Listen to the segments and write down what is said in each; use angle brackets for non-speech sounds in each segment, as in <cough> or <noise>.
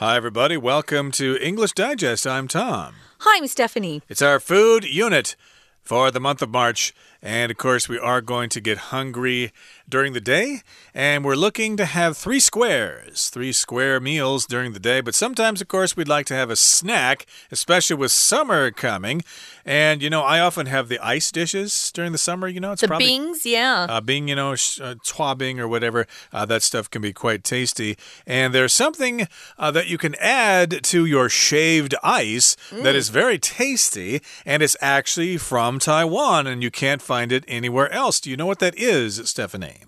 Hi, everybody. Welcome to English Digest. I'm Tom. Hi, I'm Stephanie. It's our food unit for the month of March. And of course, we are going to get hungry during the day. And we're looking to have three squares, three square meals during the day. But sometimes, of course, we'd like to have a snack, especially with summer coming. And, you know, I often have the ice dishes during the summer. You know, it's the probably. Bings, yeah. Uh, Bing, you know, uh, Bing or whatever, uh, that stuff can be quite tasty. And there's something uh, that you can add to your shaved ice mm. that is very tasty, and it's actually from Taiwan, and you can't find it anywhere else. Do you know what that is, Stephanie?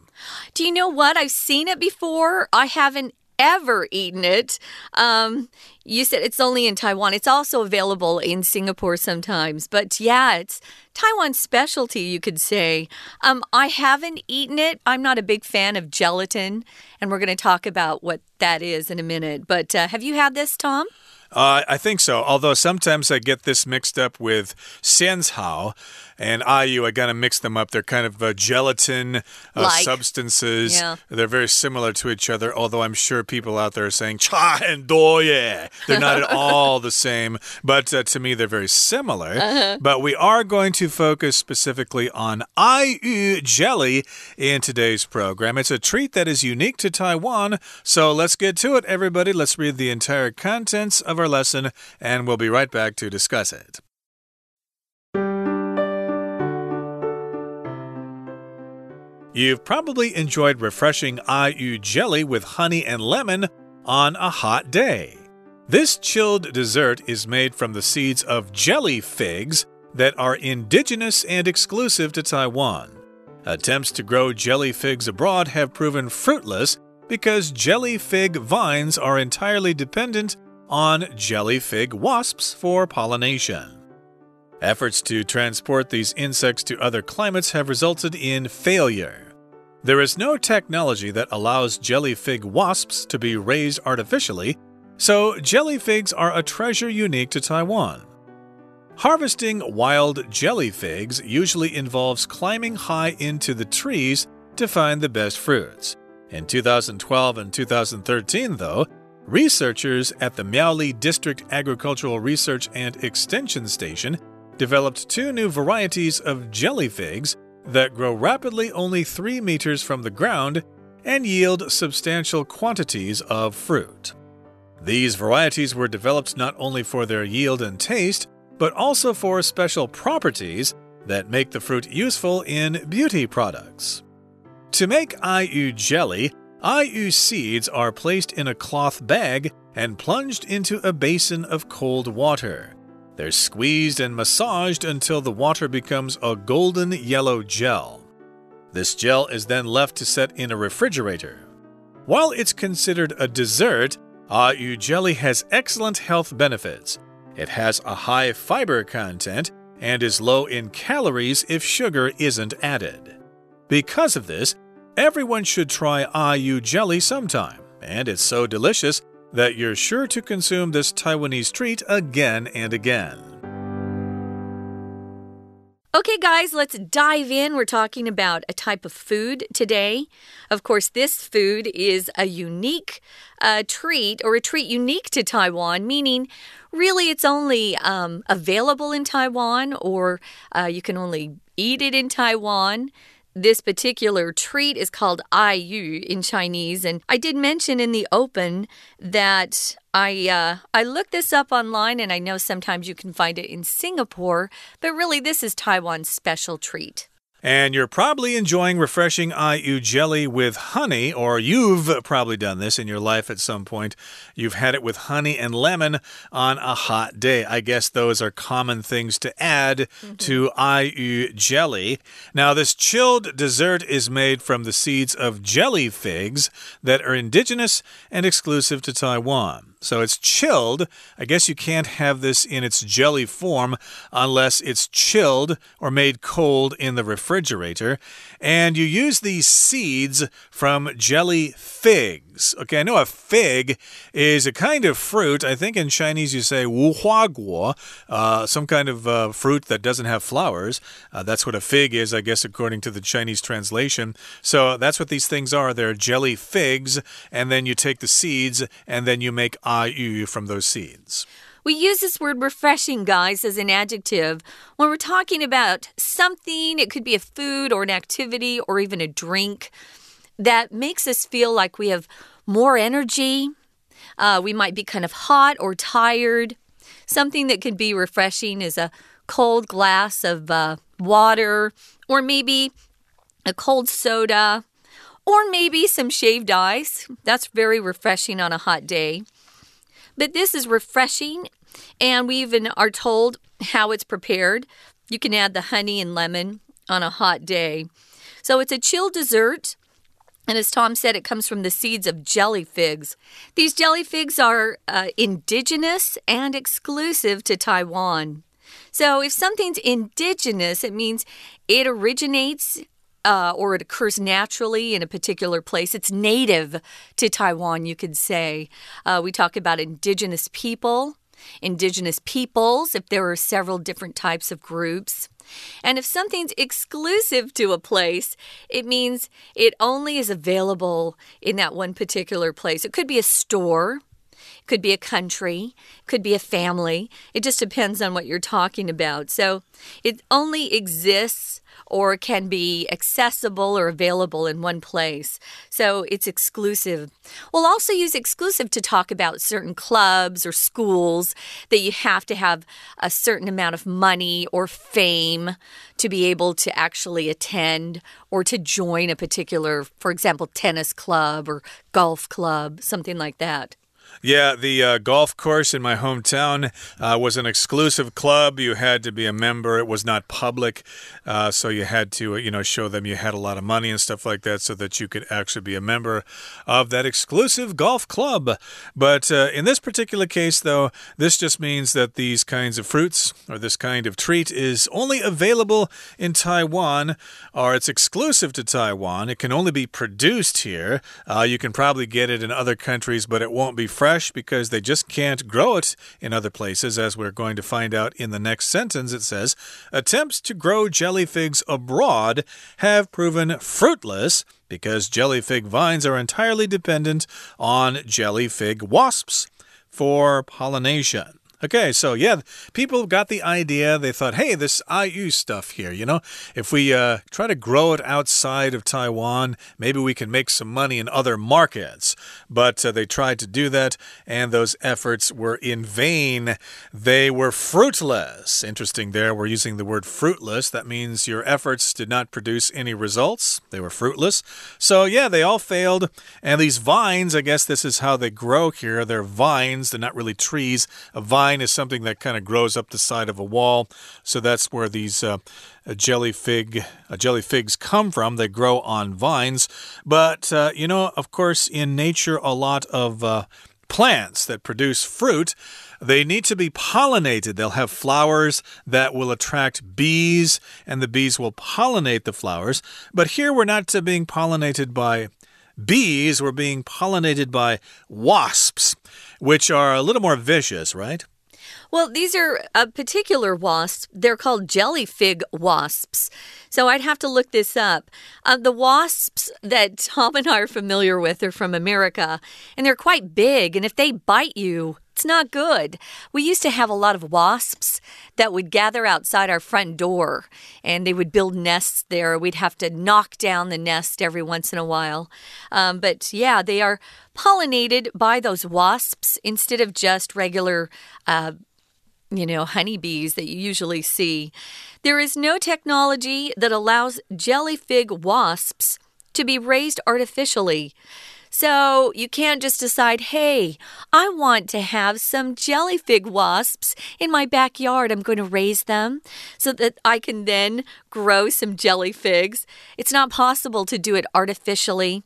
Do you know what? I've seen it before. I haven't ever eaten it. Um, you said it's only in Taiwan. It's also available in Singapore sometimes. But yeah, it's Taiwan's specialty, you could say. Um, I haven't eaten it. I'm not a big fan of gelatin, and we're going to talk about what that is in a minute. But uh, have you had this, Tom? Uh, I think so. Although sometimes I get this mixed up with Xianzhao and Ayu. I kind of mix them up. They're kind of uh, gelatin uh, like. substances. Yeah. They're very similar to each other. Although I'm sure people out there are saying cha and doye. They're not at <laughs> all the same. But uh, to me, they're very similar. -huh. But we are going to focus specifically on Ayu jelly in today's program. It's a treat that is unique to Taiwan. So let's get to it, everybody. Let's read the entire contents of our lesson, and we'll be right back to discuss it. You've probably enjoyed refreshing Ayu jelly with honey and lemon on a hot day. This chilled dessert is made from the seeds of jelly figs that are indigenous and exclusive to Taiwan. Attempts to grow jelly figs abroad have proven fruitless because jelly fig vines are entirely dependent on jelly fig wasps for pollination. Efforts to transport these insects to other climates have resulted in failure. There is no technology that allows jelly fig wasps to be raised artificially, so jelly figs are a treasure unique to Taiwan. Harvesting wild jelly figs usually involves climbing high into the trees to find the best fruits. In 2012 and 2013, though, researchers at the Miaoli District Agricultural Research and Extension Station developed two new varieties of jelly figs that grow rapidly only 3 meters from the ground and yield substantial quantities of fruit. These varieties were developed not only for their yield and taste, but also for special properties that make the fruit useful in beauty products. To make Ayu jelly, Ayu seeds are placed in a cloth bag and plunged into a basin of cold water. They're squeezed and massaged until the water becomes a golden yellow gel. This gel is then left to set in a refrigerator. While it's considered a dessert, Ayu jelly has excellent health benefits. It has a high fiber content and is low in calories if sugar isn't added. Because of this, everyone should try Ayu jelly sometime, and it's so delicious that you're sure to consume this Taiwanese treat again and again. Okay, guys, let's dive in. We're talking about a type of food today. Of course, this food is a unique uh, treat or a treat unique to Taiwan, meaning really it's only um, available in Taiwan or uh, you can only eat it in Taiwan. This particular treat is called Ayu in Chinese, and I did mention in the open that I uh, I looked this up online, and I know sometimes you can find it in Singapore, but really this is Taiwan's special treat. And you're probably enjoying refreshing Ayu jelly with honey, or you've probably done this in your life at some point. You've had it with honey and lemon on a hot day. I guess those are common things to add mm -hmm. to Ayu jelly. Now, this chilled dessert is made from the seeds of jelly figs that are indigenous and exclusive to Taiwan. So it's chilled. I guess you can't have this in its jelly form unless it's chilled or made cold in the refrigerator. And you use these seeds from jelly figs. Okay, I know a fig is a kind of fruit. I think in Chinese you say wu hua guo, uh, some kind of uh, fruit that doesn't have flowers. Uh, that's what a fig is, I guess, according to the Chinese translation. So that's what these things are. They're jelly figs, and then you take the seeds and then you make Ayu from those seeds. We use this word refreshing, guys, as an adjective when we're talking about something. It could be a food or an activity or even a drink that makes us feel like we have more energy. Uh, we might be kind of hot or tired. Something that can be refreshing is a cold glass of uh, water, or maybe a cold soda, or maybe some shaved ice. That's very refreshing on a hot day. But this is refreshing, and we even are told how it's prepared. You can add the honey and lemon on a hot day. So it's a chilled dessert. And as Tom said, it comes from the seeds of jelly figs. These jelly figs are uh, indigenous and exclusive to Taiwan. So if something's indigenous, it means it originates uh, or it occurs naturally in a particular place. It's native to Taiwan, you could say. Uh, we talk about indigenous people, indigenous peoples, if there are several different types of groups. And if something's exclusive to a place, it means it only is available in that one particular place. It could be a store. Could be a country, could be a family. It just depends on what you're talking about. So it only exists or can be accessible or available in one place. So it's exclusive. We'll also use exclusive to talk about certain clubs or schools that you have to have a certain amount of money or fame to be able to actually attend or to join a particular, for example, tennis club or golf club, something like that. Yeah, the uh, golf course in my hometown uh, was an exclusive club. You had to be a member. It was not public, uh, so you had to, you know, show them you had a lot of money and stuff like that, so that you could actually be a member of that exclusive golf club. But uh, in this particular case, though, this just means that these kinds of fruits or this kind of treat is only available in Taiwan, or it's exclusive to Taiwan. It can only be produced here. Uh, you can probably get it in other countries, but it won't be fresh because they just can't grow it in other places, as we're going to find out in the next sentence. It says, Attempts to grow jelly figs abroad have proven fruitless because jelly fig vines are entirely dependent on jelly fig wasps for pollination. Okay, so yeah, people got the idea. They thought, hey, this Ayu stuff here, you know, if we uh, try to grow it outside of Taiwan, maybe we can make some money in other markets. But uh, they tried to do that, and those efforts were in vain. They were fruitless. Interesting there, we're using the word fruitless. That means your efforts did not produce any results, they were fruitless. So yeah, they all failed. And these vines, I guess this is how they grow here. They're vines, they're not really trees. A vine is something that kind of grows up the side of a wall. So that's where these uh, jelly fig uh, jelly figs come from. They grow on vines. But uh, you know, of course, in nature, a lot of uh, plants that produce fruit. They need to be pollinated. They'll have flowers that will attract bees, and the bees will pollinate the flowers. But here we're not being pollinated by bees, we're being pollinated by wasps, which are a little more vicious, right? Well, these are a particular wasp. They're called jelly fig wasps. So I'd have to look this up. Uh, the wasps that Tom and I are familiar with are from America, and they're quite big. And if they bite you, it's not good. We used to have a lot of wasps that would gather outside our front door and they would build nests there. We'd have to knock down the nest every once in a while. Um, but yeah, they are pollinated by those wasps instead of just regular. Uh, you know, honeybees that you usually see. There is no technology that allows jelly fig wasps to be raised artificially. So you can't just decide, hey, I want to have some jelly fig wasps in my backyard. I'm going to raise them so that I can then grow some jelly figs. It's not possible to do it artificially.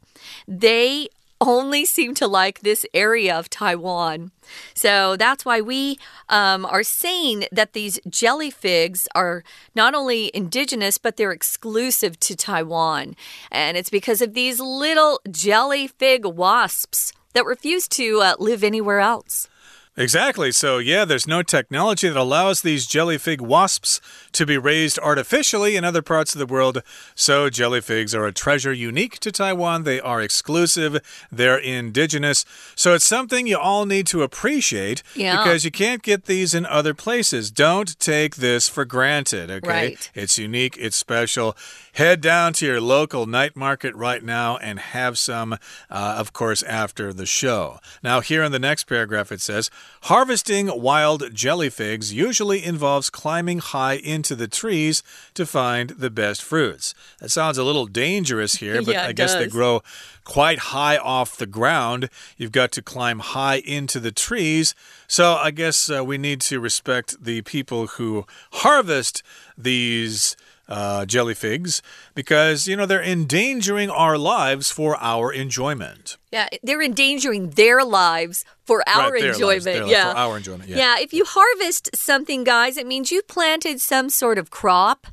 They only seem to like this area of Taiwan. So that's why we um, are saying that these jelly figs are not only indigenous, but they're exclusive to Taiwan. And it's because of these little jelly fig wasps that refuse to uh, live anywhere else. Exactly. So, yeah, there's no technology that allows these jelly fig wasps to be raised artificially in other parts of the world. So, jelly figs are a treasure unique to Taiwan. They are exclusive, they're indigenous. So, it's something you all need to appreciate yeah. because you can't get these in other places. Don't take this for granted, okay? Right. It's unique, it's special. Head down to your local night market right now and have some, uh, of course, after the show. Now, here in the next paragraph, it says Harvesting wild jelly figs usually involves climbing high into the trees to find the best fruits. That sounds a little dangerous here, but <laughs> yeah, I guess does. they grow quite high off the ground. You've got to climb high into the trees. So I guess uh, we need to respect the people who harvest these uh, jelly figs because, you know, they're endangering our lives for our enjoyment. Yeah, they're endangering their lives for our Right, enjoyment. lives, yeah. for our enjoyment. Yeah. Yeah, if you harvest something, guys, it means you've planted some sort of crop,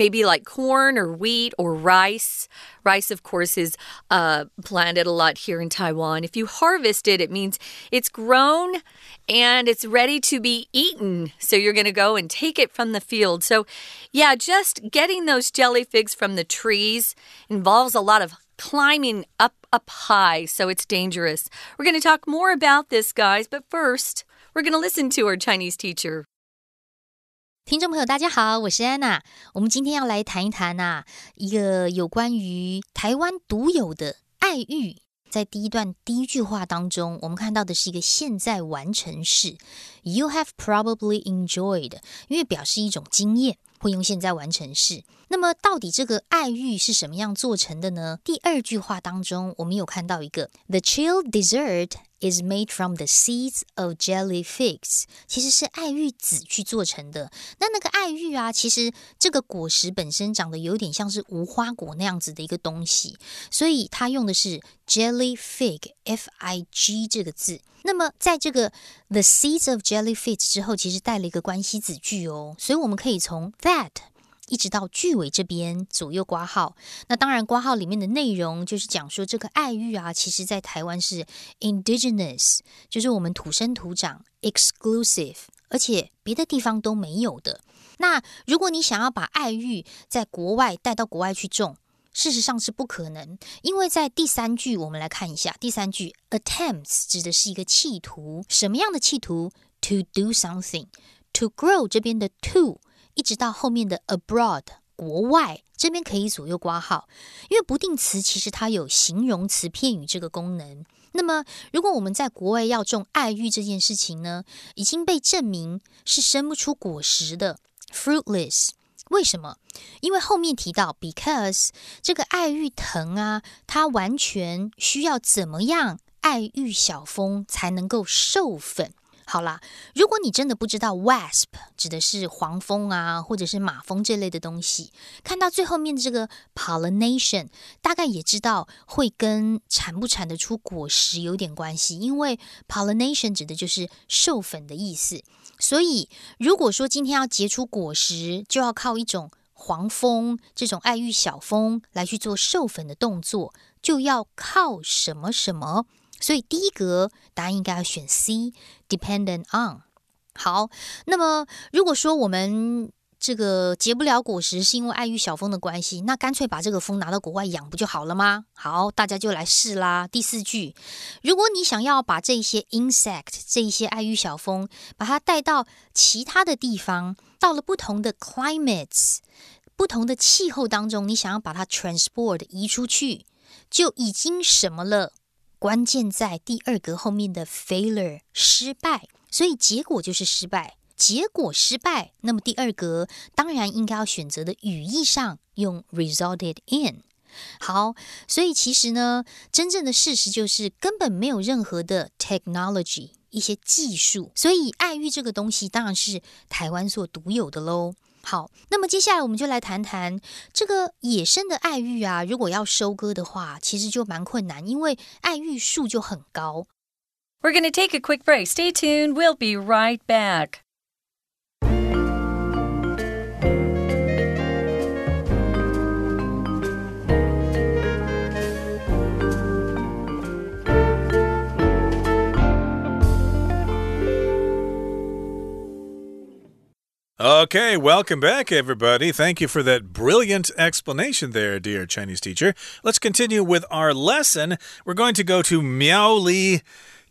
maybe like corn or wheat or rice. Rice, of course, is uh, planted a lot here in Taiwan. If you harvest it, it means it's grown and it's ready to be eaten. So you're going to go and take it from the field. So, yeah, just getting those jelly figs from the trees involves a lot of climbing up up high, so it's dangerous. We're going to talk more about this, guys, but first, we're going to listen to our Chinese teacher. 听众朋友，大家好，我是安娜。我们今天要来谈一谈啊，一个有关于台湾独有的爱欲。在第一段第一句话当中，我们看到的是一个现在完成式，You have probably enjoyed，因为表示一种经验，会用现在完成式。那么，到底这个爱玉是什么样做成的呢？第二句话当中，我们有看到一个 The chilled dessert is made from the seeds of jelly figs，其实是爱玉籽去做成的。那那个爱玉啊，其实这个果实本身长得有点像是无花果那样子的一个东西，所以它用的是 jelly fig，f i g 这个字。那么在这个 the seeds of jelly figs 之后，其实带了一个关系子句哦，所以我们可以从 that。一直到句尾这边左右挂号，那当然挂号里面的内容就是讲说这个爱玉啊，其实在台湾是 indigenous，就是我们土生土长 exclusive，而且别的地方都没有的。那如果你想要把爱玉在国外带到国外去种，事实上是不可能，因为在第三句我们来看一下，第三句 attempts 指的是一个企图，什么样的企图？To do something，to grow 这边的 to。一直到后面的 abroad 国外这边可以左右挂号，因为不定词其实它有形容词片语这个功能。那么，如果我们在国外要种爱玉这件事情呢，已经被证明是生不出果实的 fruitless。为什么？因为后面提到 because 这个爱玉藤啊，它完全需要怎么样爱玉小蜂才能够授粉。好啦，如果你真的不知道 wasp 指的是黄蜂啊，或者是马蜂这类的东西，看到最后面的这个 pollination，大概也知道会跟产不产得出果实有点关系，因为 pollination 指的就是授粉的意思。所以，如果说今天要结出果实，就要靠一种黄蜂这种爱玉小蜂来去做授粉的动作，就要靠什么什么。所以第一格答案应该要选 C，dependent on。好，那么如果说我们这个结不了果实是因为爱玉小蜂的关系，那干脆把这个蜂拿到国外养不就好了吗？好，大家就来试啦。第四句，如果你想要把这些 insect 这一些爱玉小蜂，把它带到其他的地方，到了不同的 climates，不同的气候当中，你想要把它 transport 移出去，就已经什么了？关键在第二格后面的 failure 失败，所以结果就是失败。结果失败，那么第二格当然应该要选择的语义上用 resulted in。好，所以其实呢，真正的事实就是根本没有任何的 technology 一些技术，所以爱玉这个东西当然是台湾所独有的喽。好，那么接下来我们就来谈谈这个野生的爱玉啊，如果要收割的话，其实就蛮困难，因为爱玉树就很高。We're going to take a quick break. Stay tuned. We'll be right back. Okay, welcome back, everybody. Thank you for that brilliant explanation there, dear Chinese teacher. Let's continue with our lesson. We're going to go to Miaoli.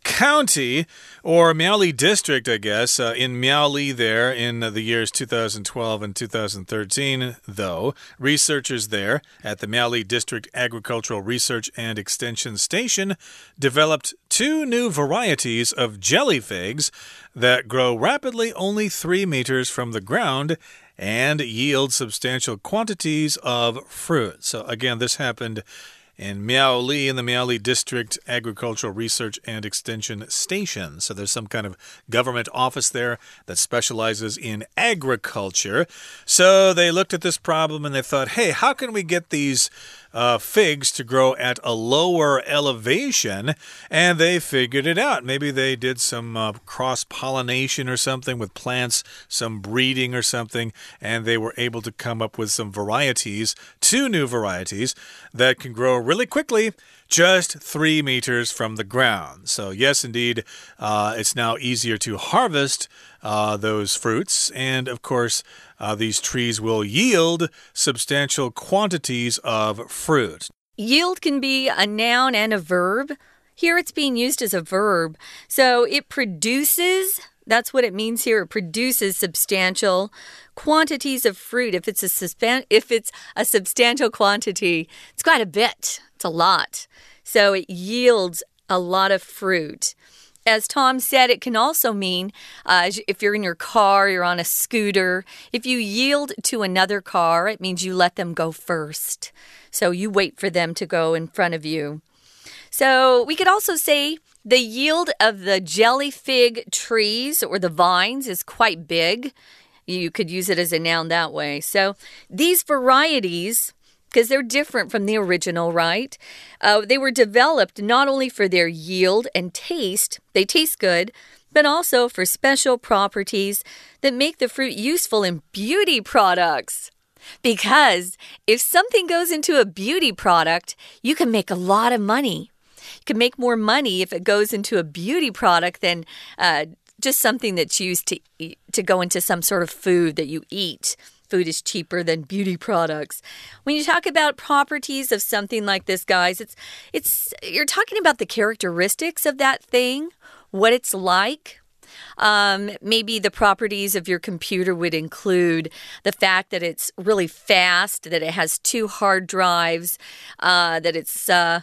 County or Miaoli District, I guess, uh, in Miaoli there in the years 2012 and 2013, though. Researchers there at the Miaoli District Agricultural Research and Extension Station developed two new varieties of jelly figs that grow rapidly only three meters from the ground and yield substantial quantities of fruit. So, again, this happened in Miaoli in the Miaoli District Agricultural Research and Extension Station. So there's some kind of government office there that specializes in agriculture. So they looked at this problem and they thought, hey, how can we get these uh, figs to grow at a lower elevation, and they figured it out. Maybe they did some uh, cross pollination or something with plants, some breeding or something, and they were able to come up with some varieties, two new varieties that can grow really quickly just three meters from the ground. So, yes, indeed, uh, it's now easier to harvest uh, those fruits. And of course, uh, these trees will yield substantial quantities of fruit. Yield can be a noun and a verb. Here it's being used as a verb. So it produces, that's what it means here. It produces substantial quantities of fruit. If it's a if it's a substantial quantity, it's quite a bit. It's a lot. So it yields a lot of fruit. As Tom said, it can also mean uh, if you're in your car, you're on a scooter. If you yield to another car, it means you let them go first. So you wait for them to go in front of you. So we could also say the yield of the jelly fig trees or the vines is quite big. You could use it as a noun that way. So these varieties because they're different from the original, right? Uh, they were developed not only for their yield and taste, they taste good, but also for special properties that make the fruit useful in beauty products. Because if something goes into a beauty product, you can make a lot of money. You can make more money if it goes into a beauty product than uh, just something that's used to eat, to go into some sort of food that you eat food is cheaper than beauty products. When you talk about properties of something like this, guys, it's it's you're talking about the characteristics of that thing, what it's like. Um, maybe the properties of your computer would include the fact that it's really fast, that it has two hard drives, uh, that it's uh,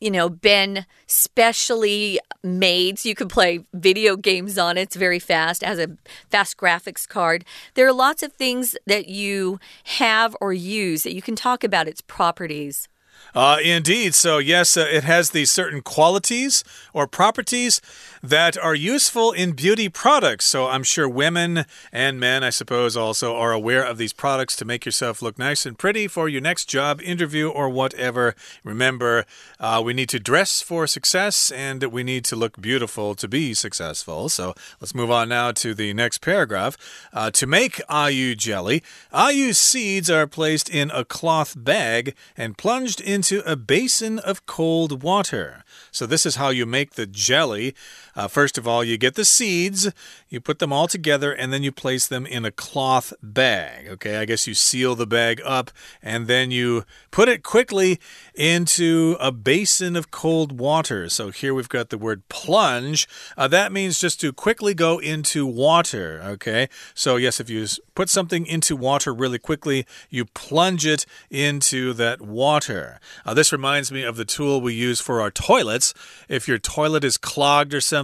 you know, been specially made so you can play video games on it. It's very fast, it has a fast graphics card. There are lots of things that you have or use that you can talk about its properties. Uh, indeed. So, yes, uh, it has these certain qualities or properties that are useful in beauty products. So, I'm sure women and men, I suppose, also are aware of these products to make yourself look nice and pretty for your next job interview or whatever. Remember, uh, we need to dress for success and we need to look beautiful to be successful. So, let's move on now to the next paragraph. Uh, to make ayu jelly, ayu seeds are placed in a cloth bag and plunged into into a basin of cold water. So, this is how you make the jelly. Uh, first of all, you get the seeds, you put them all together, and then you place them in a cloth bag. Okay, I guess you seal the bag up, and then you put it quickly into a basin of cold water. So, here we've got the word plunge. Uh, that means just to quickly go into water. Okay, so yes, if you put something into water really quickly, you plunge it into that water. Uh, this reminds me of the tool we use for our toilets. If your toilet is clogged or something,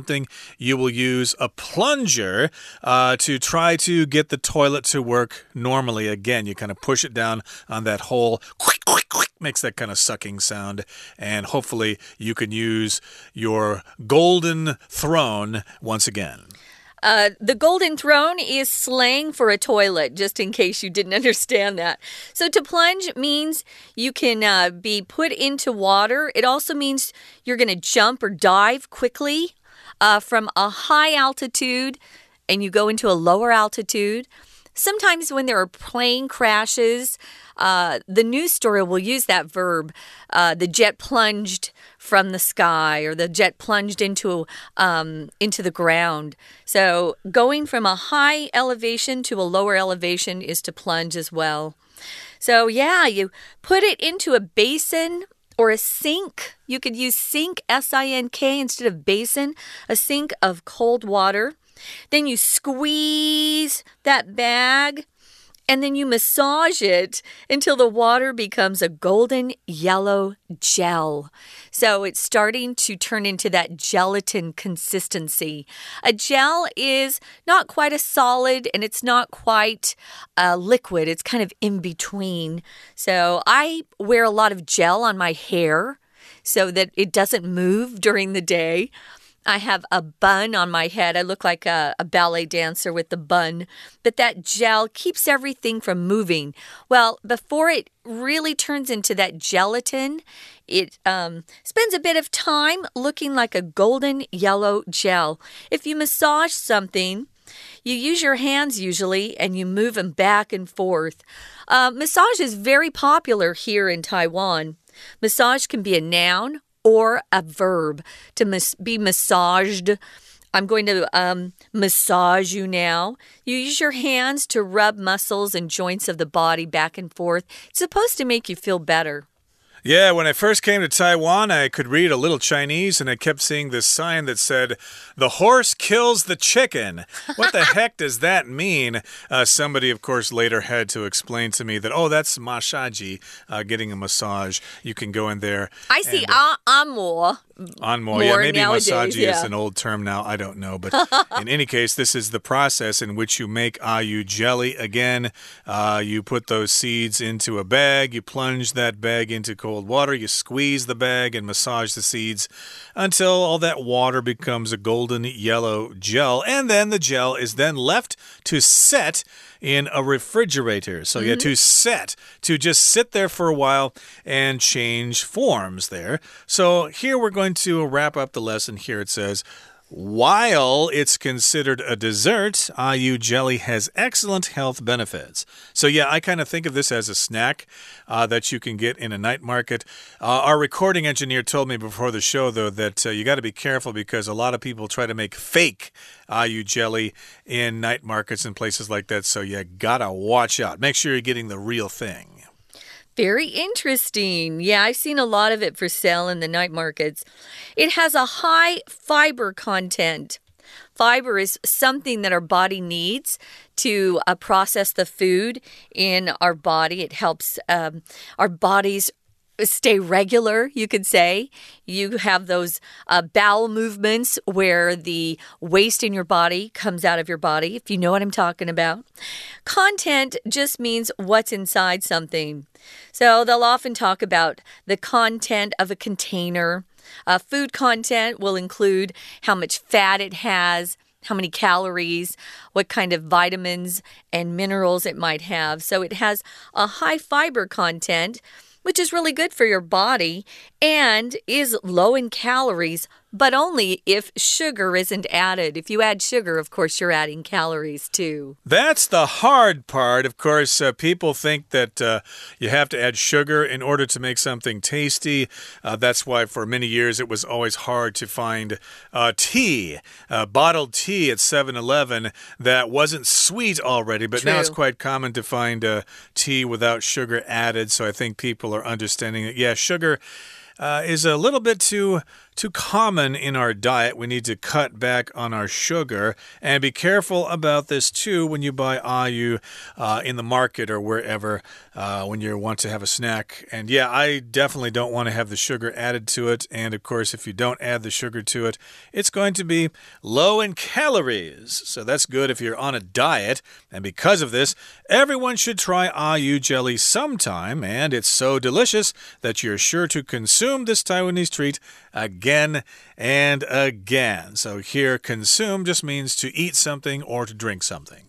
you will use a plunger uh, to try to get the toilet to work normally. Again, you kind of push it down on that hole. Quick, quick, quick, makes that kind of sucking sound. And hopefully, you can use your golden throne once again. Uh, the golden throne is slang for a toilet, just in case you didn't <laughs> understand that. So, to plunge means you can uh, be put into water. It also means you're going to jump or dive quickly uh, from a high altitude and you go into a lower altitude. sometimes when there are plane crashes, uh, the news story will use that verb. Uh, the jet plunged from the sky, or the jet plunged into um, into the ground. So going from a high elevation to a lower elevation is to plunge as well. So yeah, you put it into a basin or a sink. You could use sink, S I N K, instead of basin, a sink of cold water. Then you squeeze that bag and then you massage it until the water becomes a golden yellow gel. So it's starting to turn into that gelatin consistency. A gel is not quite a solid and it's not quite a liquid, it's kind of in between. So I wear a lot of gel on my hair so that it doesn't move during the day. I have a bun on my head. I look like a, a, ballet dancer with the bun, but that gel keeps everything from moving. Well, before it really turns into that gelatin, it um, spends a bit of time looking like a golden yellow gel. If you massage something, you use your hands usually and you move them back and forth. Uh, massage is very popular here in Taiwan. Massage can be a noun or a verb to be massaged. I'm going to um, massage you now. You use your hands to rub muscles and joints of the body back and forth. It's supposed to make you feel better. Yeah, when I first came to Taiwan, I could read a little Chinese and I kept seeing this sign that said, The horse kills the chicken. What the <laughs> heck does that mean? Uh, somebody, of course, later had to explain to me that, oh, that's massaji, uh, getting a massage. You can go in there. I see and, uh, amo on more. yeah, maybe nowadays, yeah. is an old term now. I don't know. But in any <laughs> case, this is the process in which you make ayu jelly. Again, uh, you put those seeds into a bag, you plunge that bag into cold water, you squeeze the bag and massage the seeds until all that water becomes a golden yellow gel. And then the gel is then left to set in a refrigerator. So, mm -hmm. yeah, to set, to just sit there for a while and change forms there. So, here we're going to wrap up the lesson. Here it says, while it's considered a dessert, Ayu jelly has excellent health benefits. So, yeah, I kind of think of this as a snack uh, that you can get in a night market. Uh, our recording engineer told me before the show, though, that uh, you got to be careful because a lot of people try to make fake Ayu jelly in night markets and places like that. So, you got to watch out. Make sure you're getting the real thing. Very interesting. Yeah, I've seen a lot of it for sale in the night markets. It has a high fiber content. Fiber is something that our body needs to uh, process the food in our body. It helps um, our bodies stay regular, you could say. You have those uh, bowel movements where the waste in your body comes out of your body, if you know what I'm talking about. Content just means what's inside something. So they'll often talk about the content of a container. Uh, food content will include how much fat it has how many calories, what kind of vitamins and minerals it might have. So it has a high fiber content which is really good for your body and is low in calories, but only if sugar isn't added. If you add sugar, of course, you're adding calories too. That's the hard part. Of course, uh, people think that uh, you have to add sugar in order to make something tasty. Uh, that's why for many years it was always hard to find uh, tea, uh, bottled tea at 7 Eleven that wasn't sweet already, but True. now it's quite common to find uh, tea without sugar added. So I think people are understanding that, yeah, sugar. Uh, is a little bit too too common in our diet. We need to cut back on our sugar and be careful about this too when you buy ayu uh, in the market or wherever uh, when you want to have a snack. And yeah, I definitely don't want to have the sugar added to it. And of course, if you don't add the sugar to it, it's going to be low in calories. So that's good if you're on a diet. And because of this, everyone should try ayu jelly sometime. And it's so delicious that you're sure to consume this Taiwanese treat again again and again. So here, consume just means to eat something or to drink something.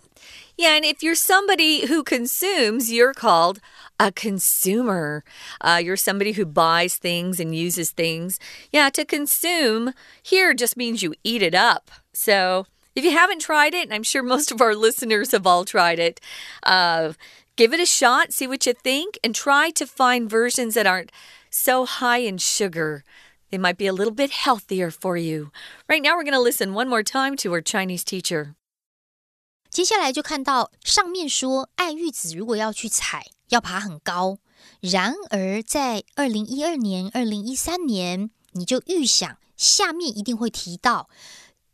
Yeah, and if you're somebody who consumes, you're called a consumer. Uh, you're somebody who buys things and uses things. Yeah, to consume here just means you eat it up. So If you haven't tried it, and I'm sure most of our listeners have all tried it, uh, give it a shot, see what you think, and try to find versions that aren't so high in sugar. They might be a little bit healthier for you. Right now, we're going to listen one more time to our Chinese teacher. 接下来就看到上面说，爱玉子如果要去采，要爬很高。然而，在二零一二年、二零一三年，你就预想下面一定会提到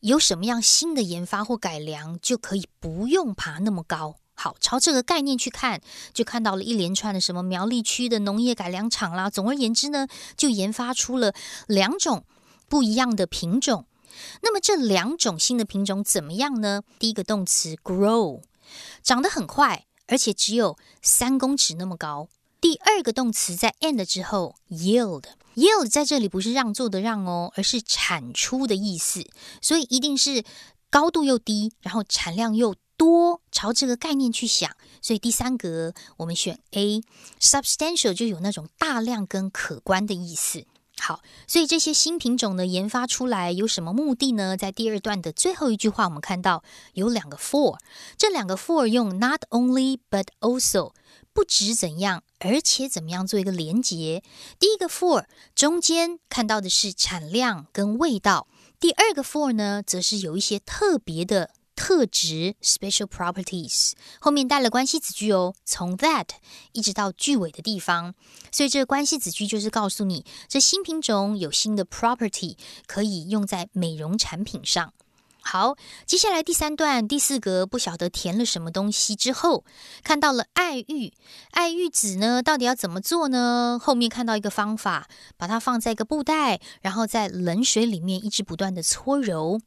有什么样新的研发或改良，就可以不用爬那么高。 好，朝这个概念去看，就看到了一连串的什么苗栗区的农业改良场啦。总而言之呢，就研发出了两种不一样的品种。那么这两种新的品种怎么样呢？第一个动词 grow，长得很快，而且只有三公尺那么高。第二个动词在 and 之后 yield，yield 在这里不是让座的让哦，而是产出的意思，所以一定是高度又低，然后产量又。多朝这个概念去想，所以第三格我们选 A，substantial 就有那种大量跟可观的意思。好，所以这些新品种呢研发出来有什么目的呢？在第二段的最后一句话，我们看到有两个 for，这两个 for 用 not only but also 不止怎样，而且怎么样做一个连结。第一个 for 中间看到的是产量跟味道，第二个 for 呢，则是有一些特别的。特质 （special properties） 后面带了关系子句哦，从 that 一直到句尾的地方，所以这个关系子句就是告诉你，这新品种有新的 property 可以用在美容产品上。好，接下来第三段第四格不晓得填了什么东西之后，看到了爱玉，爱玉子呢，到底要怎么做呢？后面看到一个方法，把它放在一个布袋，然后在冷水里面一直不断的搓揉。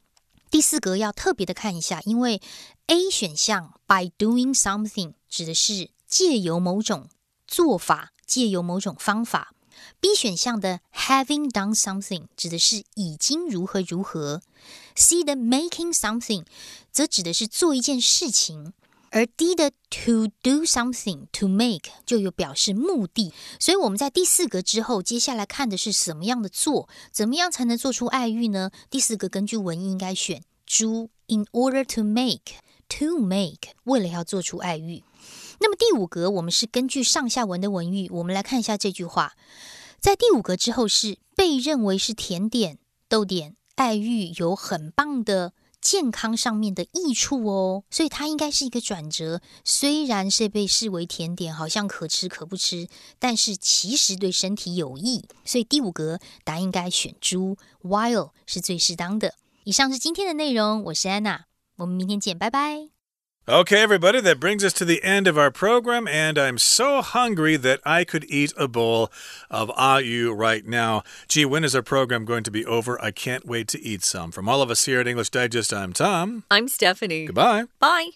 第四格要特别的看一下，因为 A 选项 by doing something 指的是借由某种做法，借由某种方法；B 选项的 having done something 指的是已经如何如何；C 的 making something 则指的是做一件事情。而 D 的 to do something to make 就有表示目的，所以我们在第四格之后，接下来看的是什么样的做，怎么样才能做出爱玉呢？第四个根据文意应该选猪，in order to make to make 为了要做出爱玉。那么第五格我们是根据上下文的文意，我们来看一下这句话，在第五格之后是被认为是甜点，逗点爱玉有很棒的。健康上面的益处哦，所以它应该是一个转折。虽然是被视为甜点，好像可吃可不吃，但是其实对身体有益。所以第五格答案应该选猪，while 是最适当的。以上是今天的内容，我是安娜，我们明天见，拜拜。Okay, everybody, that brings us to the end of our program, and I'm so hungry that I could eat a bowl of ayu right now. Gee, when is our program going to be over? I can't wait to eat some. From all of us here at English Digest, I'm Tom. I'm Stephanie. Goodbye. Bye.